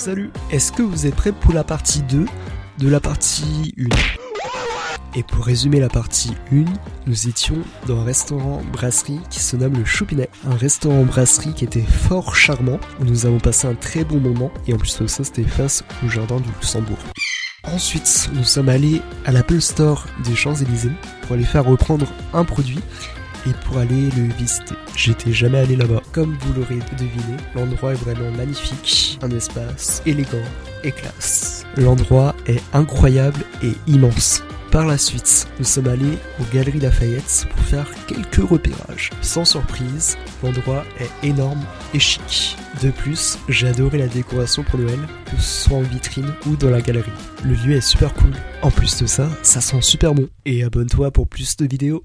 Salut Est-ce que vous êtes prêts pour la partie 2 de la partie 1 Et pour résumer la partie 1, nous étions dans un restaurant brasserie qui se nomme le Choupinet. Un restaurant brasserie qui était fort charmant, où nous avons passé un très bon moment, et en plus de ça, c'était face au jardin du Luxembourg. Ensuite, nous sommes allés à l'Apple Store des Champs-Élysées pour aller faire reprendre un produit et pour aller le visiter. J'étais jamais allé là-bas. Comme vous l'aurez deviné, l'endroit est vraiment magnifique, un espace élégant et classe. L'endroit est incroyable et immense. Par la suite, nous sommes allés aux Galeries Lafayette pour faire quelques repérages. Sans surprise, l'endroit est énorme et chic. De plus, j'ai adoré la décoration pour Noël, que ce soit en vitrine ou dans la galerie. Le lieu est super cool. En plus de ça, ça sent super bon. Et abonne-toi pour plus de vidéos.